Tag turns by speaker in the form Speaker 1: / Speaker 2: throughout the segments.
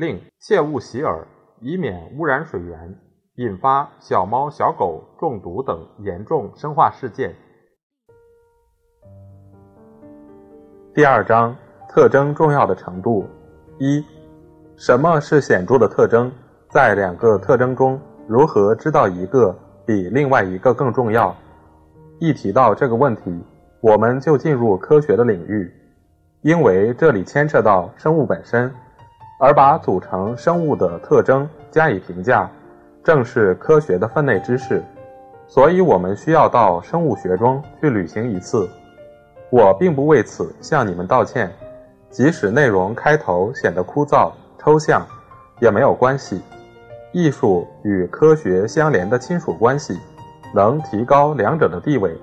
Speaker 1: 另切勿洗耳，以免污染水源，引发小猫小狗中毒等严重生化事件。第二章特征重要的程度：一、什么是显著的特征？在两个特征中，如何知道一个？比另外一个更重要。一提到这个问题，我们就进入科学的领域，因为这里牵涉到生物本身，而把组成生物的特征加以评价，正是科学的分内之事。所以，我们需要到生物学中去旅行一次。我并不为此向你们道歉，即使内容开头显得枯燥抽象，也没有关系。艺术与科学相连的亲属关系，能提高两者的地位。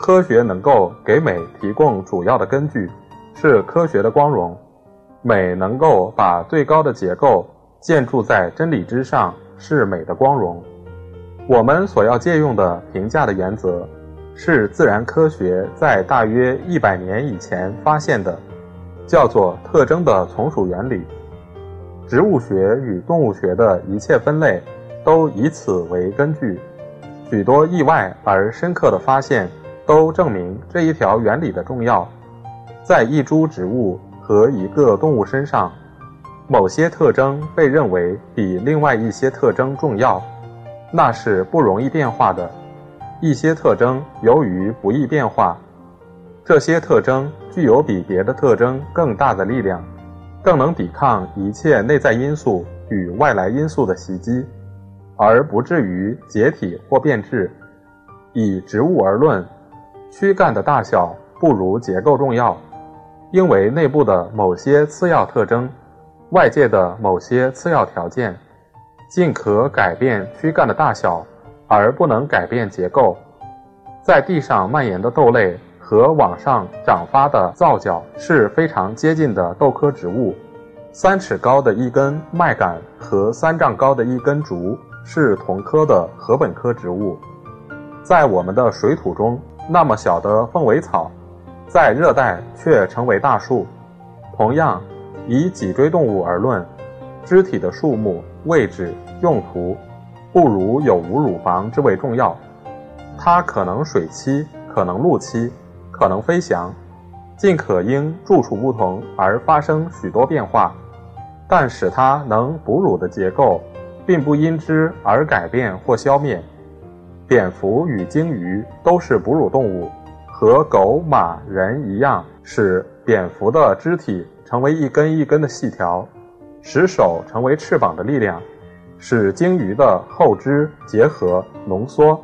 Speaker 1: 科学能够给美提供主要的根据，是科学的光荣；美能够把最高的结构建筑在真理之上，是美的光荣。我们所要借用的评价的原则，是自然科学在大约一百年以前发现的，叫做特征的从属原理。植物学与动物学的一切分类都以此为根据，许多意外而深刻的发现都证明这一条原理的重要。在一株植物和一个动物身上，某些特征被认为比另外一些特征重要，那是不容易变化的。一些特征由于不易变化，这些特征具有比别的特征更大的力量。更能抵抗一切内在因素与外来因素的袭击，而不至于解体或变质。以植物而论，躯干的大小不如结构重要，因为内部的某些次要特征、外界的某些次要条件，尽可改变躯干的大小，而不能改变结构。在地上蔓延的豆类。和往上长发的皂角是非常接近的豆科植物，三尺高的一根麦秆和三丈高的一根竹是同科的禾本科植物。在我们的水土中，那么小的凤尾草，在热带却成为大树。同样，以脊椎动物而论，肢体的数目、位置、用途，不如有无乳房之为重要。它可能水栖，可能陆栖。可能飞翔，尽可因住处不同而发生许多变化，但使它能哺乳的结构，并不因之而改变或消灭。蝙蝠与鲸鱼都是哺乳动物，和狗、马、人一样，使蝙蝠的肢体成为一根一根的细条，使手成为翅膀的力量，使鲸鱼的后肢结合浓缩，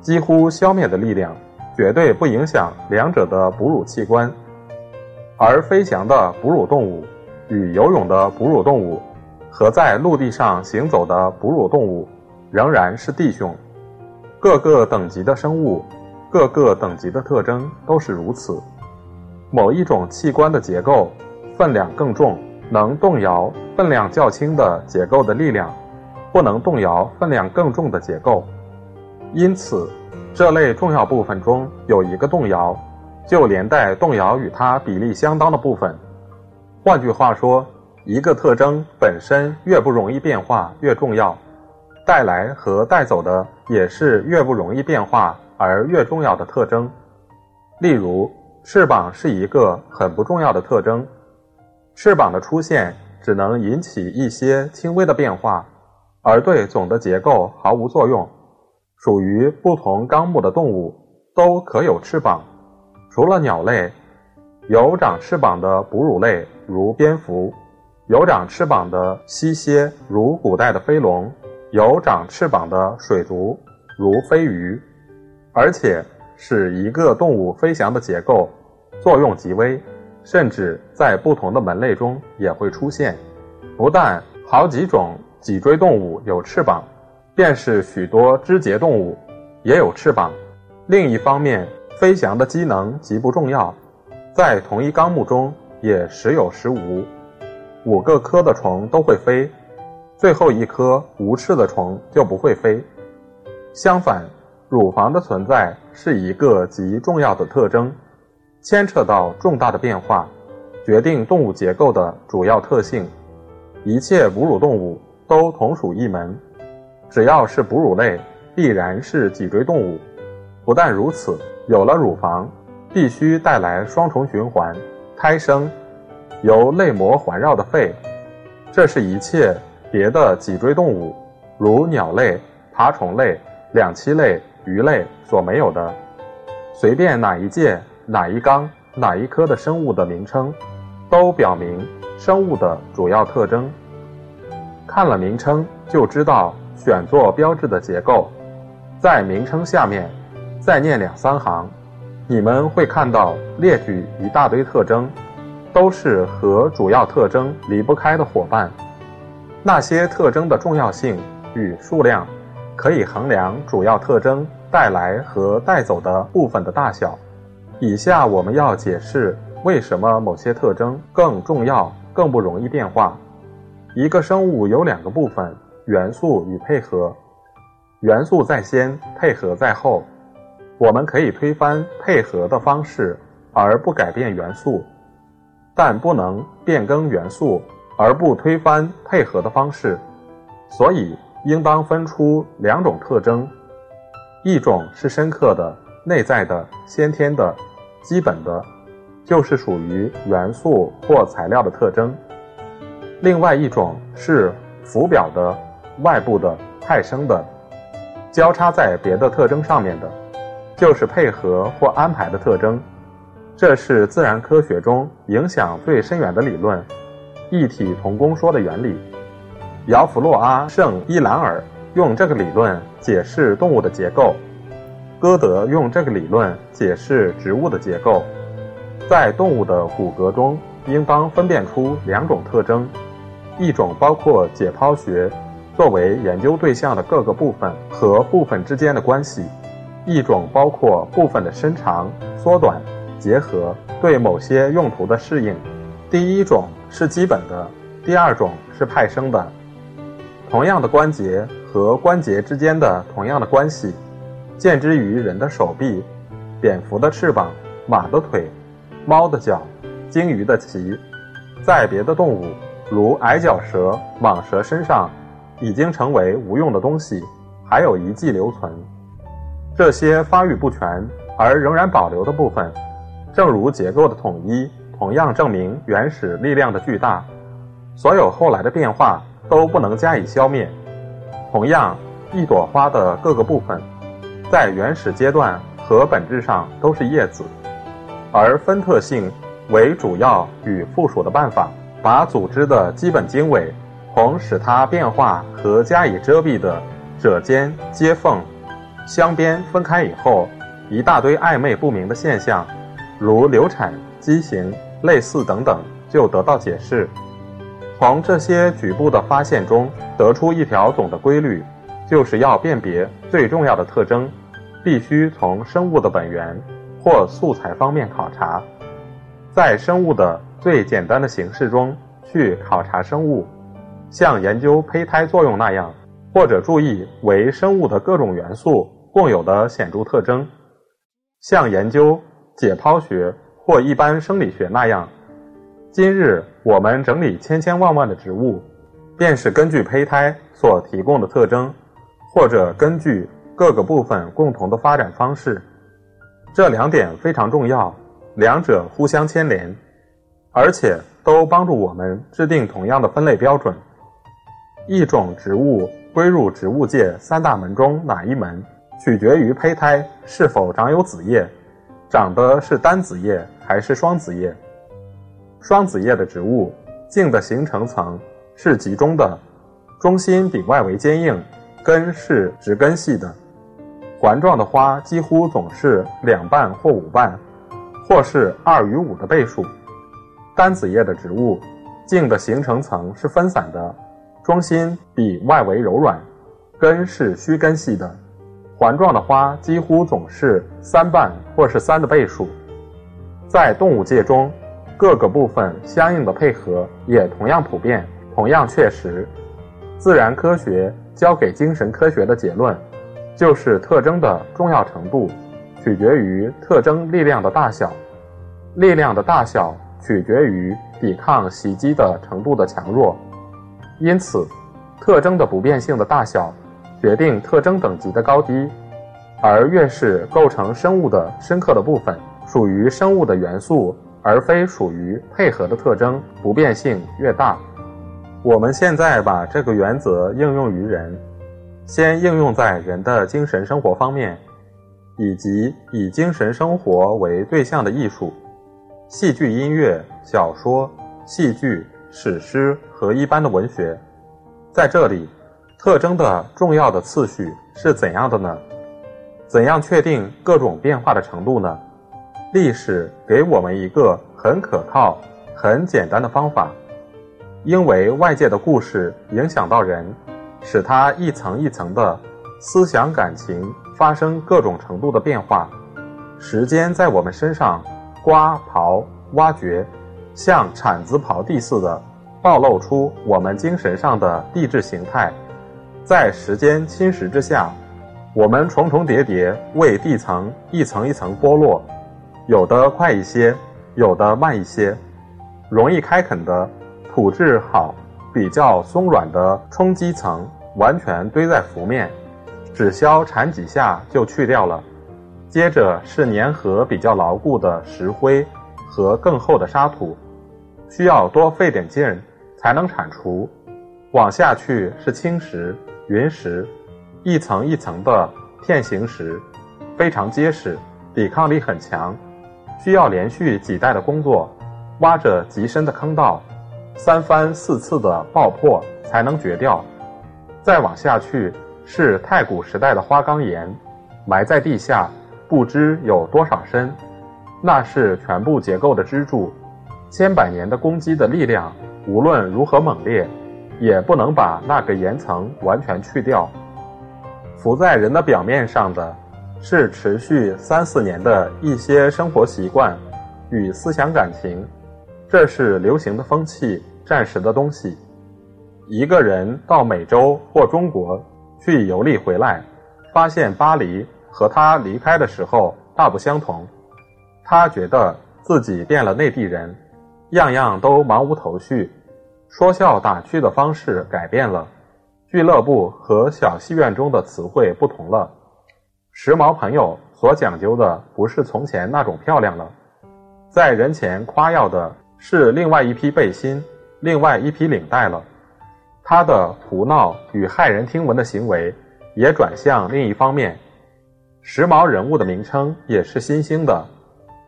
Speaker 1: 几乎消灭的力量。绝对不影响两者的哺乳器官，而飞翔的哺乳动物与游泳的哺乳动物和在陆地上行走的哺乳动物仍然是弟兄。各个等级的生物，各个等级的特征都是如此。某一种器官的结构分量更重，能动摇分量较轻的结构的力量，不能动摇分量更重的结构。因此。这类重要部分中有一个动摇，就连带动摇与它比例相当的部分。换句话说，一个特征本身越不容易变化越重要，带来和带走的也是越不容易变化而越重要的特征。例如，翅膀是一个很不重要的特征，翅膀的出现只能引起一些轻微的变化，而对总的结构毫无作用。属于不同纲目的动物都可有翅膀，除了鸟类，有长翅膀的哺乳类如蝙蝠，有长翅膀的溪蝎如古代的飞龙，有长翅膀的水族如飞鱼，而且使一个动物飞翔的结构作用极微，甚至在不同的门类中也会出现，不但好几种脊椎动物有翅膀，便是许多肢节动物也有翅膀。另一方面，飞翔的机能极不重要，在同一纲目中也时有时无。五个科的虫都会飞，最后一颗无翅的虫就不会飞。相反，乳房的存在是一个极重要的特征，牵扯到重大的变化，决定动物结构的主要特性。一切哺乳动物都同属一门，只要是哺乳类，必然是脊椎动物。不但如此，有了乳房，必须带来双重循环，胎生，由内膜环绕的肺。这是一切别的脊椎动物，如鸟类、爬虫类、两栖类、鱼类所没有的。随便哪一界、哪一纲、哪一科的生物的名称，都表明。生物的主要特征，看了名称就知道选做标志的结构。在名称下面再念两三行，你们会看到列举一大堆特征，都是和主要特征离不开的伙伴。那些特征的重要性与数量，可以衡量主要特征带来和带走的部分的大小。以下我们要解释为什么某些特征更重要。更不容易变化。一个生物有两个部分：元素与配合。元素在先，配合在后。我们可以推翻配合的方式而不改变元素，但不能变更元素而不推翻配合的方式。所以，应当分出两种特征：一种是深刻的、内在的、先天的、基本的。就是属于元素或材料的特征，另外一种是浮表的、外部的、派生的，交叉在别的特征上面的，就是配合或安排的特征。这是自然科学中影响最深远的理论——一体同工说的原理。姚弗洛阿·圣伊兰尔用这个理论解释动物的结构，歌德用这个理论解释植物的结构。在动物的骨骼中，应当分辨出两种特征：一种包括解剖学作为研究对象的各个部分和部分之间的关系；一种包括部分的伸长、缩短、结合对某些用途的适应。第一种是基本的，第二种是派生的。同样的关节和关节之间的同样的关系，见之于人的手臂、蝙蝠的翅膀、马的腿。猫的脚，鲸鱼的鳍，在别的动物，如矮脚蛇、蟒蛇身上，已经成为无用的东西，还有遗迹留存。这些发育不全而仍然保留的部分，正如结构的统一，同样证明原始力量的巨大。所有后来的变化都不能加以消灭。同样，一朵花的各个部分，在原始阶段和本质上都是叶子。而分特性为主要与附属的办法，把组织的基本经纬同使它变化和加以遮蔽的褶间、接缝、镶边分开以后，一大堆暧昧不明的现象，如流产、畸形、类似等等，就得到解释。从这些局部的发现中得出一条总的规律，就是要辨别最重要的特征，必须从生物的本源。或素材方面考察，在生物的最简单的形式中去考察生物，像研究胚胎作用那样，或者注意为生物的各种元素共有的显著特征，像研究解剖学或一般生理学那样。今日我们整理千千万万的植物，便是根据胚胎所提供的特征，或者根据各个部分共同的发展方式。这两点非常重要，两者互相牵连，而且都帮助我们制定同样的分类标准。一种植物归入植物界三大门中哪一门，取决于胚胎是否长有子叶，长的是单子叶还是双子叶。双子叶的植物茎的形成层是集中的，中心比外围坚硬，根是直根系的。环状的花几乎总是两瓣或五瓣，或是二与五的倍数。单子叶的植物，茎的形成层是分散的，中心比外围柔软，根是须根系的。环状的花几乎总是三瓣或是三的倍数。在动物界中，各个部分相应的配合也同样普遍，同样确实。自然科学交给精神科学的结论，就是特征的重要程度取决于特征力量的大小，力量的大小取决于抵抗袭击的程度的强弱。因此，特征的不变性的大小决定特征等级的高低，而越是构成生物的深刻的部分属于生物的元素，而非属于配合的特征，不变性越大。我们现在把这个原则应用于人，先应用在人的精神生活方面，以及以精神生活为对象的艺术、戏剧、音乐、小说、戏剧、史诗和一般的文学。在这里，特征的重要的次序是怎样的呢？怎样确定各种变化的程度呢？历史给我们一个很可靠、很简单的方法。因为外界的故事影响到人，使他一层一层的思想感情发生各种程度的变化。时间在我们身上刮刨挖掘，像铲子刨地似的，暴露出我们精神上的地质形态。在时间侵蚀之下，我们重重叠叠为地层一层一层剥落，有的快一些，有的慢一些，容易开垦的。土质好、比较松软的冲积层完全堆在浮面，只需铲几下就去掉了。接着是粘合比较牢固的石灰和更厚的沙土，需要多费点劲才能铲除。往下去是青石、云石，一层一层的片形石，非常结实，抵抗力很强，需要连续几代的工作，挖着极深的坑道。三番四次的爆破才能掘掉，再往下去是太古时代的花岗岩，埋在地下不知有多少深，那是全部结构的支柱。千百年的攻击的力量，无论如何猛烈，也不能把那个岩层完全去掉。浮在人的表面上的，是持续三四年的一些生活习惯与思想感情。这是流行的风气，暂时的东西。一个人到美洲或中国去游历回来，发现巴黎和他离开的时候大不相同。他觉得自己变了内地人，样样都茫无头绪，说笑打趣的方式改变了，俱乐部和小戏院中的词汇不同了。时髦朋友所讲究的不是从前那种漂亮了，在人前夸耀的。是另外一批背心，另外一批领带了。他的胡闹与骇人听闻的行为也转向另一方面。时髦人物的名称也是新兴的。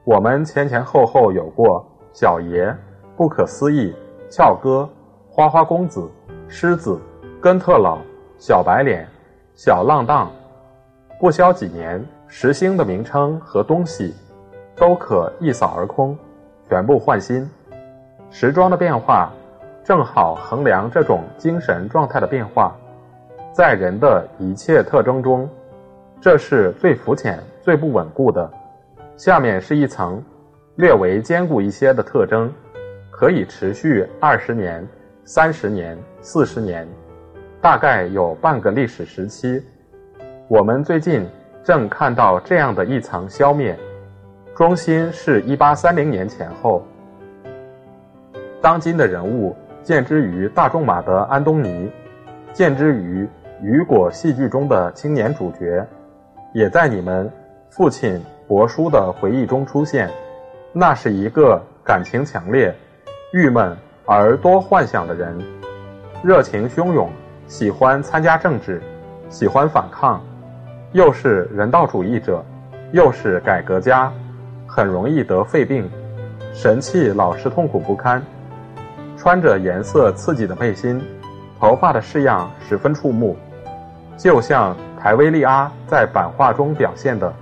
Speaker 1: 我们前前后后有过小爷、不可思议、俏哥、花花公子、狮子、根特老、小白脸、小浪荡。不消几年，时兴的名称和东西都可一扫而空，全部换新。时装的变化，正好衡量这种精神状态的变化。在人的一切特征中，这是最肤浅、最不稳固的。下面是一层略为坚固一些的特征，可以持续二十年、三十年、四十年，大概有半个历史时期。我们最近正看到这样的一层消灭，中心是一八三零年前后。当今的人物，见之于大仲马的安东尼，见之于雨果戏剧中的青年主角，也在你们父亲帛书的回忆中出现。那是一个感情强烈、郁闷而多幻想的人，热情汹涌，喜欢参加政治，喜欢反抗，又是人道主义者，又是改革家，很容易得肺病，神气老是痛苦不堪。穿着颜色刺激的背心，头发的式样十分触目，就像台威利阿在版画中表现的。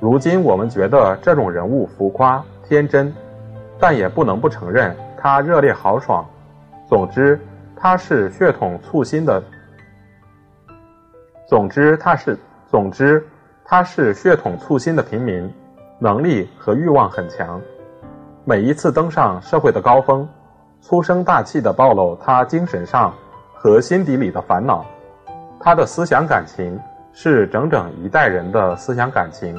Speaker 1: 如今我们觉得这种人物浮夸天真，但也不能不承认他热烈豪爽。总之，他是血统簇新的。总之，他是总之，他是血统簇新的平民，能力和欲望很强。每一次登上社会的高峰，粗声大气地暴露他精神上和心底里的烦恼。他的思想感情是整整一代人的思想感情，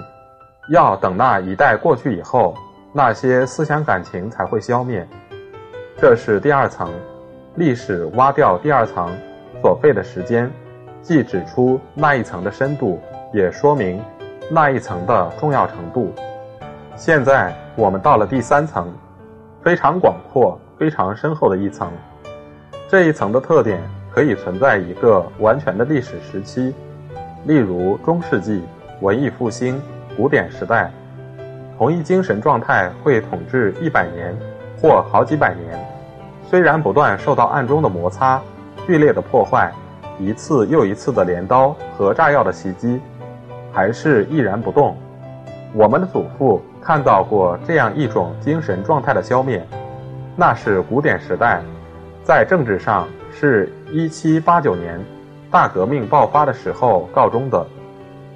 Speaker 1: 要等那一代过去以后，那些思想感情才会消灭。这是第二层，历史挖掉第二层所费的时间，既指出那一层的深度，也说明那一层的重要程度。现在我们到了第三层，非常广阔、非常深厚的一层。这一层的特点可以存在一个完全的历史时期，例如中世纪、文艺复兴、古典时代。同一精神状态会统治一百年或好几百年，虽然不断受到暗中的摩擦、剧烈的破坏、一次又一次的镰刀和炸药的袭击，还是毅然不动。我们的祖父。看到过这样一种精神状态的消灭，那是古典时代，在政治上是一七八九年大革命爆发的时候告终的，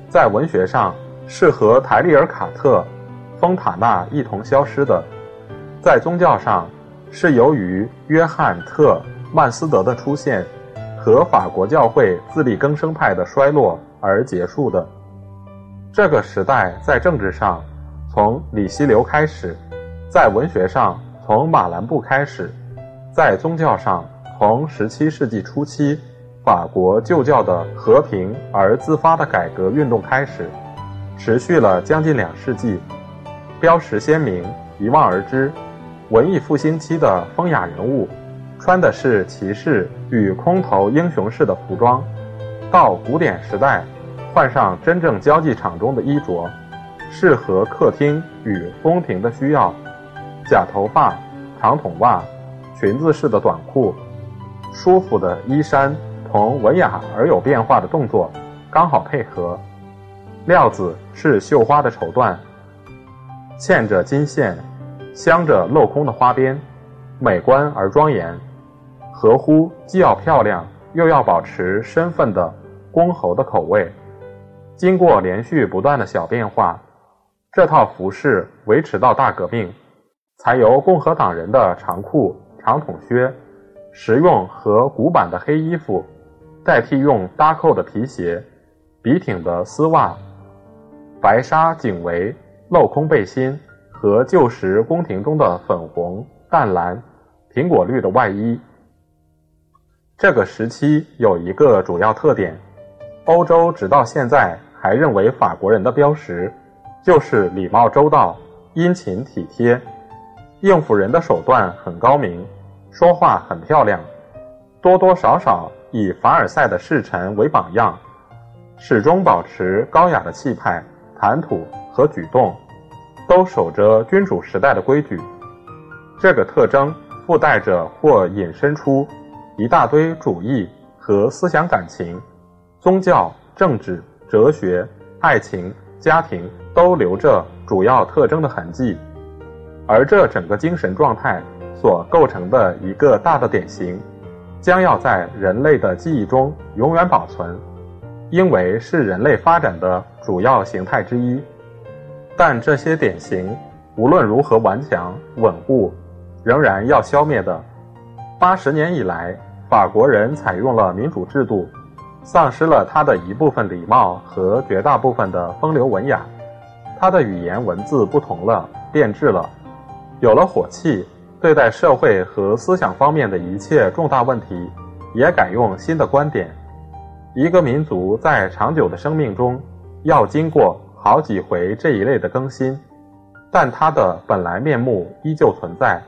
Speaker 1: 在文学上是和台利尔·卡特、丰塔纳一同消失的，在宗教上是由于约翰·特曼斯德的出现和法国教会自力更生派的衰落而结束的。这个时代在政治上。从里希流开始，在文学上从马兰布开始，在宗教上从十七世纪初期法国旧教的和平而自发的改革运动开始，持续了将近两世纪，标识鲜明，一望而知。文艺复兴期的风雅人物，穿的是骑士与空投英雄式的服装；到古典时代，换上真正交际场中的衣着。适合客厅与宫廷的需要，假头发、长筒袜、裙子式的短裤、舒服的衣衫，同文雅而有变化的动作刚好配合。料子是绣花的绸缎，嵌着金线，镶着镂空的花边，美观而庄严，合乎既要漂亮又要保持身份的公侯的口味。经过连续不断的小变化。这套服饰维持到大革命，才由共和党人的长裤、长筒靴、实用和古板的黑衣服，代替用搭扣的皮鞋、笔挺的丝袜、白纱颈围、镂空背心和旧时宫廷中的粉红、淡蓝、苹果绿的外衣。这个时期有一个主要特点：欧洲直到现在还认为法国人的标识。就是礼貌周到、殷勤体贴，应付人的手段很高明，说话很漂亮，多多少少以凡尔赛的侍臣为榜样，始终保持高雅的气派、谈吐和举动，都守着君主时代的规矩。这个特征附带着或引申出一大堆主义和思想感情、宗教、政治、哲学、爱情。家庭都留着主要特征的痕迹，而这整个精神状态所构成的一个大的典型，将要在人类的记忆中永远保存，因为是人类发展的主要形态之一。但这些典型无论如何顽强稳固，仍然要消灭的。八十年以来，法国人采用了民主制度。丧失了他的一部分礼貌和绝大部分的风流文雅，他的语言文字不同了，变质了，有了火气，对待社会和思想方面的一切重大问题，也改用新的观点。一个民族在长久的生命中，要经过好几回这一类的更新，但它的本来面目依旧存在，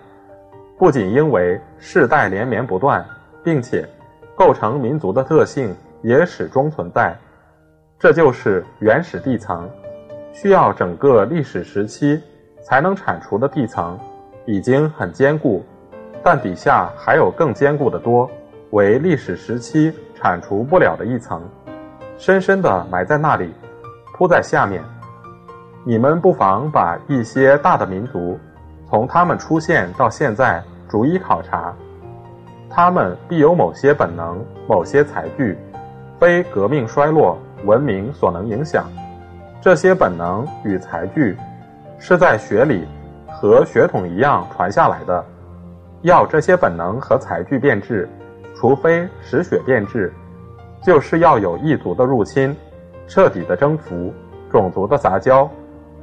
Speaker 1: 不仅因为世代连绵不断，并且构成民族的特性。也始终存在，这就是原始地层，需要整个历史时期才能铲除的地层，已经很坚固，但底下还有更坚固的多，为历史时期铲除不了的一层，深深地埋在那里，铺在下面。你们不妨把一些大的民族，从他们出现到现在逐一考察，他们必有某些本能、某些才具，非革命衰落、文明所能影响。这些本能与才具，是在血里和血统一样传下来的。要这些本能和才具变质，除非使血变质，就是要有异族的入侵，彻底的征服，种族的杂交，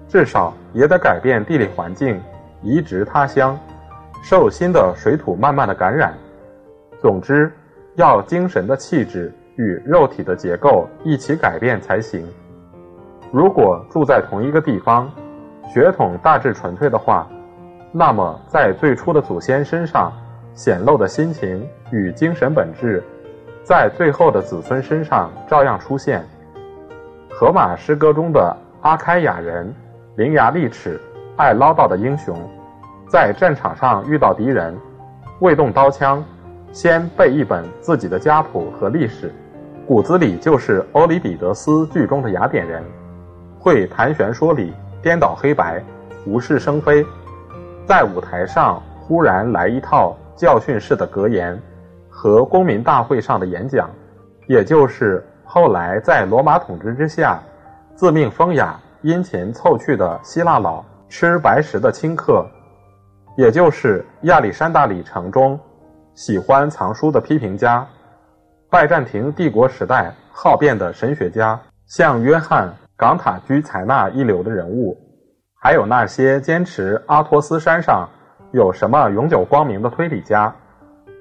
Speaker 1: 至少也得改变地理环境，移植他乡，受新的水土慢慢的感染。总之，要精神的气质与肉体的结构一起改变才行。如果住在同一个地方，血统大致纯粹的话，那么在最初的祖先身上显露的心情与精神本质，在最后的子孙身上照样出现。荷马诗歌中的阿开亚人，伶牙俐齿、爱唠叨的英雄，在战场上遇到敌人，未动刀枪，先背一本自己的家谱和历史，骨子里就是欧里庇得斯剧中的雅典人。会谈玄说理，颠倒黑白，无事生非，在舞台上忽然来一套教训式的格言和公民大会上的演讲，也就是后来在罗马统治之下自命风雅、殷勤凑趣的希腊佬吃白食的清客，也就是亚历山大里城中喜欢藏书的批评家，拜占庭帝国时代好辩的神学家，像约翰。冈塔居采纳一流的人物，还有那些坚持阿托斯山上有什么永久光明的推理家，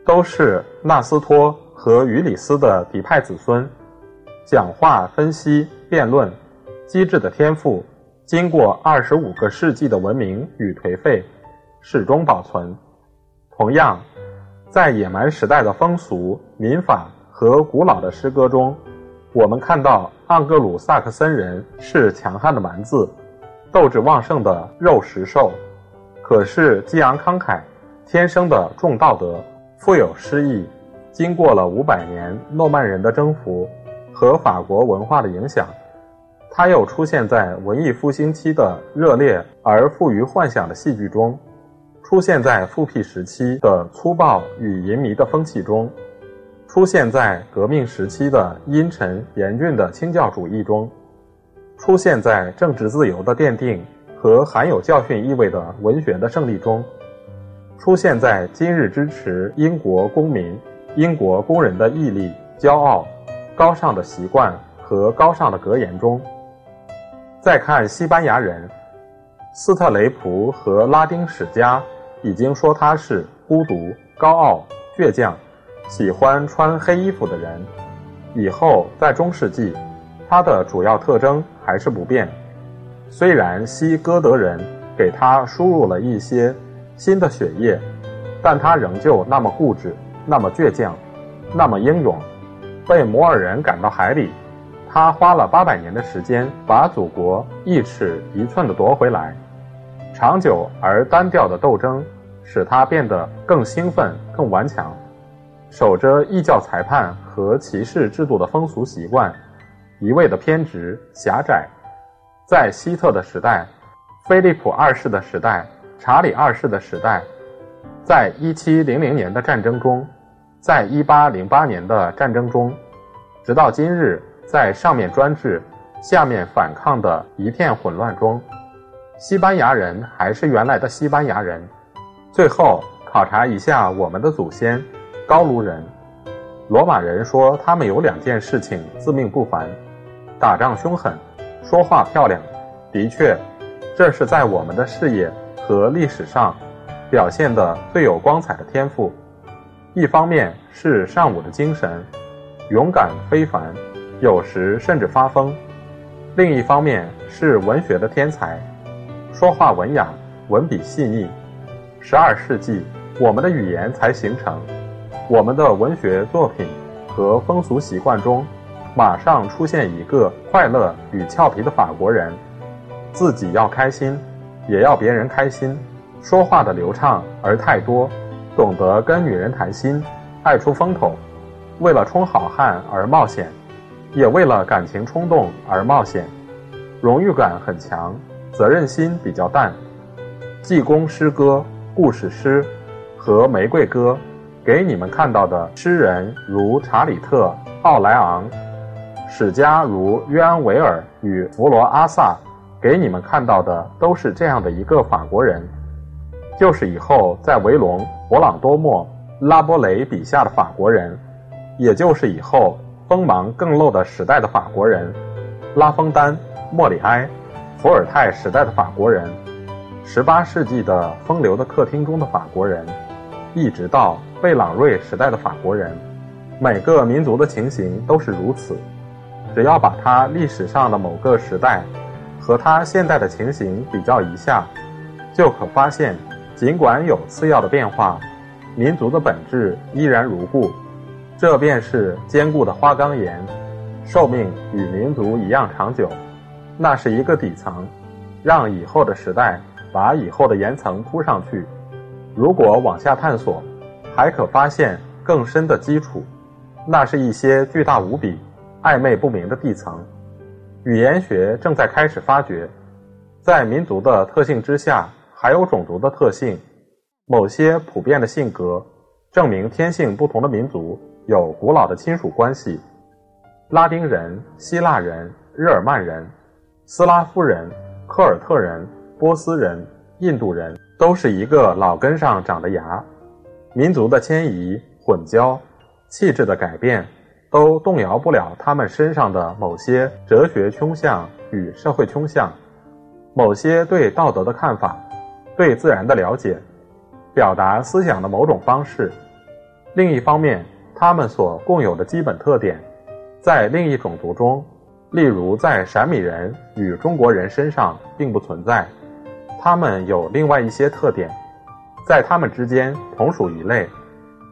Speaker 1: 都是纳斯托和于里斯的嫡派子孙。讲话、分析、辩论，机智的天赋，经过二十五个世纪的文明与颓废，始终保存。同样，在野蛮时代的风俗、民法和古老的诗歌中。我们看到盎格鲁撒克森人是强悍的蛮子，斗志旺盛的肉食兽，可是激昂慷慨，天生的重道德，富有诗意。经过了五百年诺曼人的征服和法国文化的影响，他又出现在文艺复兴期的热烈而富于幻想的戏剧中，出现在复辟时期的粗暴与淫靡的风气中。出现在革命时期的阴沉严峻的清教主义中，出现在政治自由的奠定和含有教训意味的文学的胜利中，出现在今日支持英国公民、英国工人的毅力、骄傲、高尚的习惯和高尚的格言中。再看西班牙人，斯特雷普和拉丁史家已经说他是孤独、高傲、倔强。喜欢穿黑衣服的人，以后在中世纪，他的主要特征还是不变。虽然西哥德人给他输入了一些新的血液，但他仍旧那么固执，那么倔强，那么英勇。被摩尔人赶到海里，他花了八百年的时间把祖国一尺一寸地夺回来。长久而单调的斗争使他变得更兴奋、更顽强。守着异教裁判和骑士制度的风俗习惯，一味的偏执狭窄，在希特的时代、菲利普二世的时代、查理二世的时代，在一七零零年的战争中，在一八零八年的战争中，直到今日，在上面专制、下面反抗的一片混乱中，西班牙人还是原来的西班牙人。最后，考察一下我们的祖先。高卢人、罗马人说，他们有两件事情自命不凡：打仗凶狠，说话漂亮。的确，这是在我们的事业和历史上表现的最有光彩的天赋。一方面是尚武的精神，勇敢非凡，有时甚至发疯；另一方面是文学的天才，说话文雅，文笔细腻。十二世纪，我们的语言才形成。我们的文学作品和风俗习惯中，马上出现一个快乐与俏皮的法国人，自己要开心，也要别人开心，说话的流畅而太多，懂得跟女人谈心，爱出风头，为了充好汉而冒险，也为了感情冲动而冒险，荣誉感很强，责任心比较淡，济公诗歌、故事诗和玫瑰歌。给你们看到的诗人如查理特·奥莱昂，史家如约安·维尔与弗罗阿萨，给你们看到的都是这样的一个法国人，就是以后在维隆、勃朗多莫、拉波雷笔下的法国人，也就是以后锋芒更露的时代的法国人，拉封丹、莫里埃、伏尔泰时代的法国人。十八世纪的风流的客厅中的法国人，一直到贝朗瑞时代的法国人，每个民族的情形都是如此。只要把它历史上的某个时代和它现代的情形比较一下，就可发现，尽管有次要的变化，民族的本质依然如故。这便是坚固的花岗岩，寿命与民族一样长久。那是一个底层，让以后的时代。把以后的岩层铺上去，如果往下探索，还可发现更深的基础。那是一些巨大无比、暧昧不明的地层。语言学正在开始发掘，在民族的特性之下，还有种族的特性。某些普遍的性格证明天性不同的民族有古老的亲属关系。拉丁人、希腊人、日耳曼人、斯拉夫人、科尔特人。波斯人、印度人都是一个老根上长的芽，民族的迁移、混交、气质的改变，都动摇不了他们身上的某些哲学倾向与社会倾向，某些对道德的看法，对自然的了解，表达思想的某种方式。另一方面，他们所共有的基本特点，在另一种族中，例如在闪米人与中国人身上并不存在。它们有另外一些特点，在它们之间同属一类。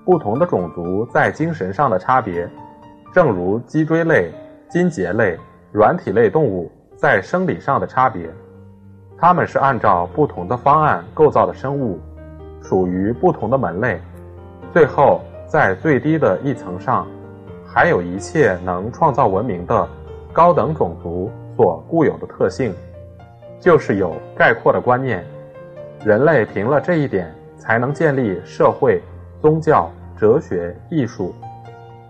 Speaker 1: 不同的种族在精神上的差别，正如脊椎类、筋节类、软体类动物在生理上的差别。他们是按照不同的方案构造的生物，属于不同的门类。最后，在最低的一层上，还有一切能创造文明的高等种族所固有的特性。就是有概括的观念，人类凭了这一点才能建立社会、宗教、哲学、艺术。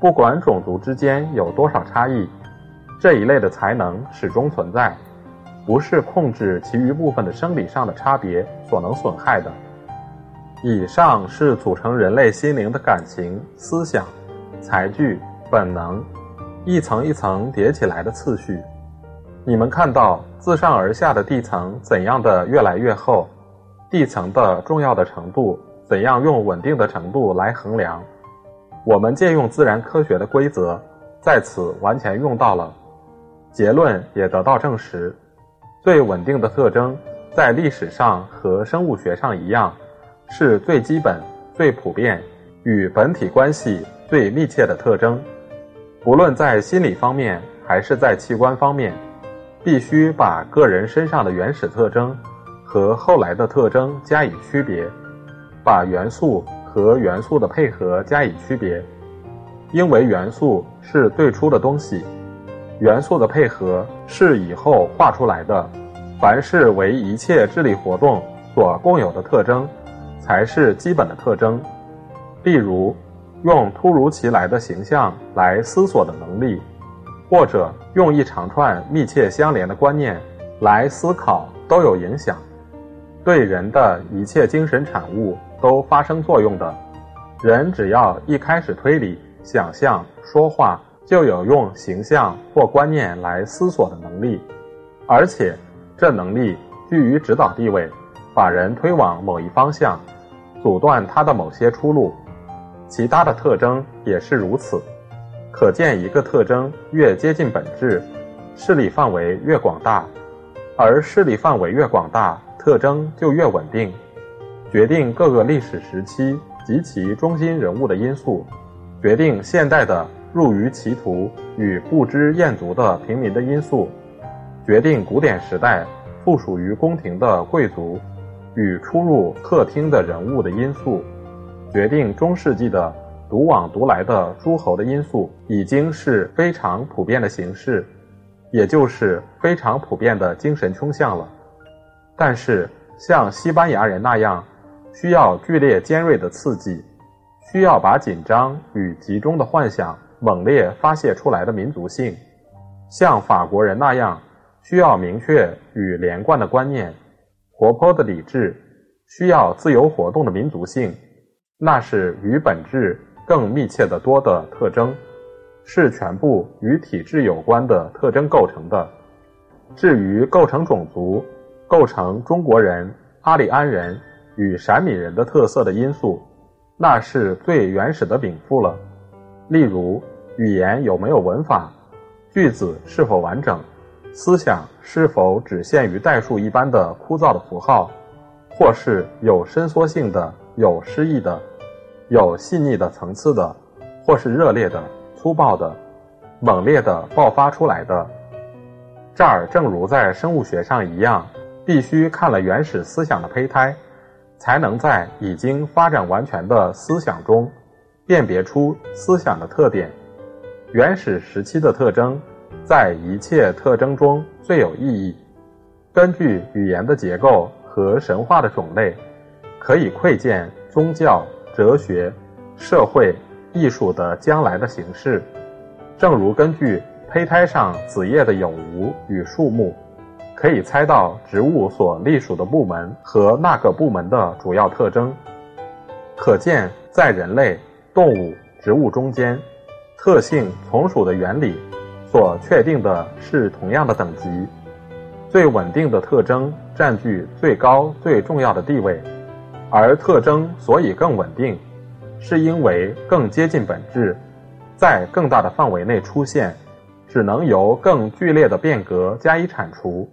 Speaker 1: 不管种族之间有多少差异，这一类的才能始终存在，不是控制其余部分的生理上的差别所能损害的。以上是组成人类心灵的感情、思想、才具、本能，一层一层叠起来的次序。你们看到自上而下的地层怎样的越来越厚？地层的重要的程度怎样用稳定的程度来衡量？我们借用自然科学的规则，在此完全用到了，结论也得到证实。最稳定的特征，在历史上和生物学上一样，是最基本、最普遍、与本体关系最密切的特征。不论在心理方面还是在器官方面。必须把个人身上的原始特征和后来的特征加以区别，把元素和元素的配合加以区别，因为元素是最初的东西，元素的配合是以后画出来的。凡是为一切智力活动所共有的特征，才是基本的特征。例如，用突如其来的形象来思索的能力。或者用一长串密切相连的观念来思考，都有影响，对人的一切精神产物都发生作用的。人只要一开始推理、想象、说话，就有用形象或观念来思索的能力，而且这能力居于指导地位，把人推往某一方向，阻断他的某些出路。其他的特征也是如此。可见，一个特征越接近本质，势力范围越广大，而势力范围越广大，特征就越稳定。决定各个历史时期及其中心人物的因素，决定现代的入于歧途与不知餍足的平民的因素，决定古典时代附属于宫廷的贵族与出入客厅的人物的因素，决定中世纪的。独往独来的诸侯的因素已经是非常普遍的形式，也就是非常普遍的精神倾向了。但是，像西班牙人那样需要剧烈尖锐的刺激，需要把紧张与集中的幻想猛烈发泄出来的民族性，像法国人那样需要明确与连贯的观念、活泼的理智，需要自由活动的民族性，那是与本质更密切的多的特征，是全部与体制有关的特征构成的。至于构成种族、构成中国人、阿里安人与闪米人的特色的因素。那是最原始的禀赋了。例如，语言有没有文法，句子是否完整，思想是否只限于代数一般的枯燥的符号，或是有伸缩性的、有诗意的、有细腻的层次的，或是热烈的、粗暴的、猛烈的爆发出来的。这儿正如在生物学上一样，必须看了原始思想的胚胎。才能在已经发展完全的思想中，辨别出思想的特点。原始时期的特征，在一切特征中最有意义。根据语言的结构和神话的种类，可以窥见宗教、哲学、社会、艺术的将来的形式。正如根据胚胎上子叶的有无与数目。可以猜到植物所隶属的部门和那个部门的主要特征。可见，在人类、动物、植物中间，特性从属的原理所确定的是同样的等级。最稳定的特征占据最高、最重要的地位，而特征所以更稳定，是因为更接近本质，在更大的范围内出现，只能由更剧烈的变革加以铲除。